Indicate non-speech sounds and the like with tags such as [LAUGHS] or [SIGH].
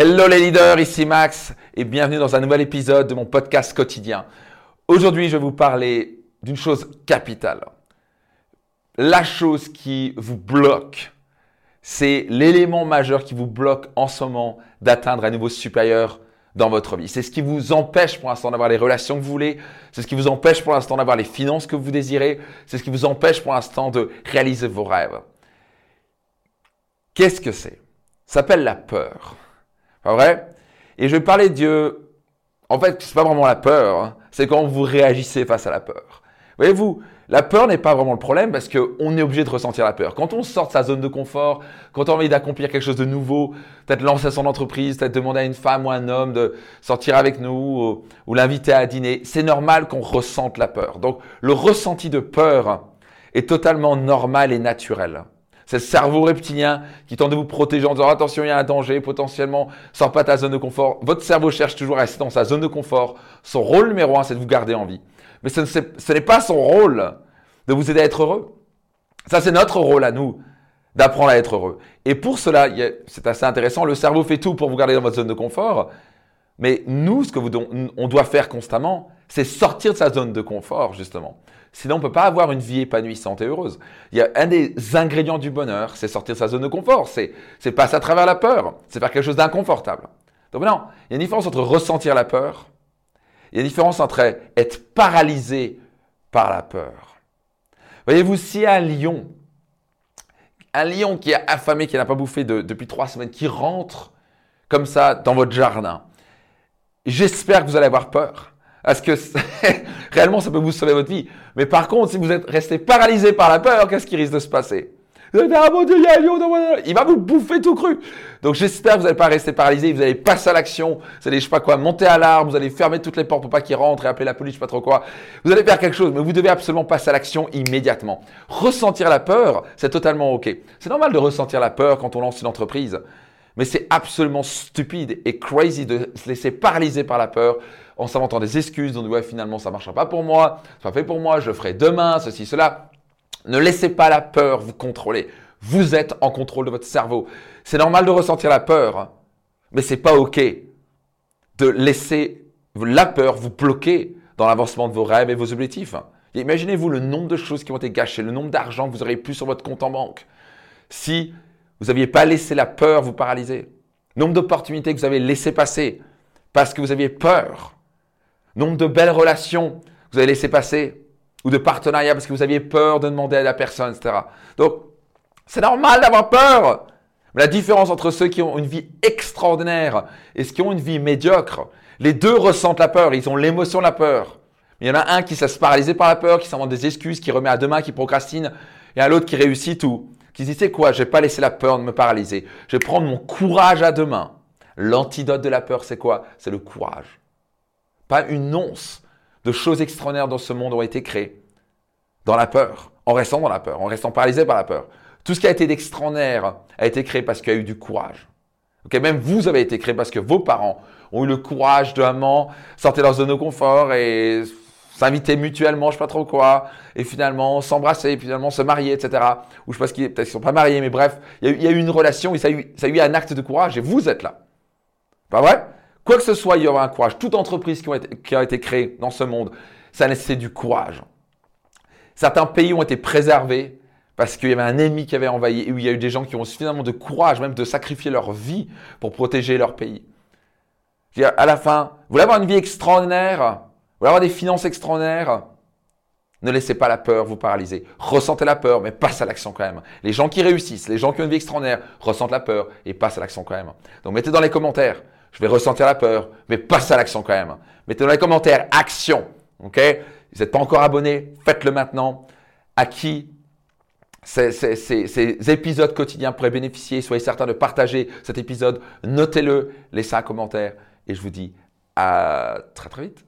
Hello les leaders, ici Max et bienvenue dans un nouvel épisode de mon podcast quotidien. Aujourd'hui, je vais vous parler d'une chose capitale. La chose qui vous bloque, c'est l'élément majeur qui vous bloque en ce moment d'atteindre un niveau supérieur dans votre vie. C'est ce qui vous empêche pour l'instant d'avoir les relations que vous voulez, c'est ce qui vous empêche pour l'instant d'avoir les finances que vous désirez, c'est ce qui vous empêche pour l'instant de réaliser vos rêves. Qu'est-ce que c'est? Ça s'appelle la peur. Pas vrai? Et je parler de Dieu. En fait, c'est pas vraiment la peur, hein. c'est quand vous réagissez face à la peur. Voyez-vous, la peur n'est pas vraiment le problème parce qu'on est obligé de ressentir la peur. Quand on sort de sa zone de confort, quand on a envie d'accomplir quelque chose de nouveau, peut-être lancer son entreprise, peut-être demander à une femme ou un homme de sortir avec nous ou, ou l'inviter à dîner, c'est normal qu'on ressente la peur. Donc le ressenti de peur est totalement normal et naturel. C'est le cerveau reptilien qui tente de vous protéger en disant attention, il y a un danger, potentiellement, sors pas ta zone de confort. Votre cerveau cherche toujours à rester dans sa zone de confort. Son rôle numéro un, c'est de vous garder en vie. Mais ce, n'est pas son rôle de vous aider à être heureux. Ça, c'est notre rôle à nous d'apprendre à être heureux. Et pour cela, c'est assez intéressant, le cerveau fait tout pour vous garder dans votre zone de confort. Mais nous, ce que vous, on doit faire constamment, c'est sortir de sa zone de confort, justement. Sinon, on ne peut pas avoir une vie épanouissante et heureuse. Il y a un des ingrédients du bonheur, c'est sortir de sa zone de confort. C'est, c'est passer à travers la peur. C'est faire quelque chose d'inconfortable. Donc maintenant, il y a une différence entre ressentir la peur. Il y a une différence entre être paralysé par la peur. Voyez-vous, si un lion, un lion qui est affamé, qui n'a pas bouffé depuis trois semaines, qui rentre comme ça dans votre jardin, j'espère que vous allez avoir peur. Parce que [LAUGHS] réellement, ça peut vous sauver votre vie. Mais par contre, si vous êtes resté paralysé par la peur, qu'est-ce qui risque de se passer? Ah il lion Il va vous bouffer tout cru. Donc j'espère que vous n'allez pas rester paralysé, vous allez passer à l'action, vous allez, je sais pas quoi, monter à l'arbre, vous allez fermer toutes les portes pour pas qu'il rentre et appeler la police, je sais pas trop quoi. Vous allez faire quelque chose, mais vous devez absolument passer à l'action immédiatement. Ressentir la peur, c'est totalement ok. C'est normal de ressentir la peur quand on lance une entreprise. Mais c'est absolument stupide et crazy de se laisser paralyser par la peur en s'inventant des excuses, on dit ouais finalement ça marchera pas pour moi, c'est pas fait pour moi, je le ferai demain, ceci, cela. Ne laissez pas la peur vous contrôler. Vous êtes en contrôle de votre cerveau. C'est normal de ressentir la peur, hein. mais c'est pas ok de laisser la peur vous bloquer dans l'avancement de vos rêves et vos objectifs. Imaginez-vous le nombre de choses qui ont été gâchées, le nombre d'argent que vous auriez plus sur votre compte en banque si vous n'aviez pas laissé la peur vous paralyser. Nombre d'opportunités que vous avez laissé passer parce que vous aviez peur nombre de belles relations que vous avez laissé passer, ou de partenariats parce que vous aviez peur de demander à la personne, etc. Donc, c'est normal d'avoir peur. Mais la différence entre ceux qui ont une vie extraordinaire et ceux qui ont une vie médiocre, les deux ressentent la peur, ils ont l'émotion de la peur. Il y en a un qui se paralyser par la peur, qui s'invente des excuses, qui remet à demain, qui procrastine, et un autre qui réussit tout, qui dit, c'est quoi, je vais pas laisser la peur de me paralyser, je vais prendre mon courage à demain. L'antidote de la peur, c'est quoi? C'est le courage. Pas une once de choses extraordinaires dans ce monde ont été créées dans la peur, en restant dans la peur, en restant paralysé par la peur. Tout ce qui a été d'extraordinaire a été créé parce qu'il y a eu du courage. même vous avez été créé parce que vos parents ont eu le courage de maman sortir dans zone de confort et s'inviter mutuellement, je sais pas trop quoi, et finalement s'embrasser, et finalement se marier, etc. Ou je sais pas qu'ils peut sont pas mariés, mais bref, il y, a eu, une relation, et ça a, eu, ça a eu un acte de courage, et vous êtes là. Pas vrai? Quoi que ce soit, il y aura un courage. Toute entreprise qui, a été créée dans ce monde, ça a nécessité du courage. Certains pays ont été préservés parce qu'il y avait un ennemi qui avait envahi et où il y a eu des gens qui ont suffisamment de courage, même de sacrifier leur vie pour protéger leur pays. À la fin, vous voulez avoir une vie extraordinaire, vous voulez avoir des finances extraordinaires, ne laissez pas la peur vous paralyser. Ressentez la peur, mais passe à l'action quand même. Les gens qui réussissent, les gens qui ont une vie extraordinaire, ressentent la peur et passent à l'action quand même. Donc mettez dans les commentaires je vais ressentir la peur, mais passe à l'action quand même. Mettez dans les commentaires action. OK? Vous n'êtes pas encore abonné, faites-le maintenant. À qui ces, ces, épisodes quotidiens pourraient bénéficier? Soyez certain de partager cet épisode. Notez-le, laissez un commentaire. Et je vous dis à très très vite.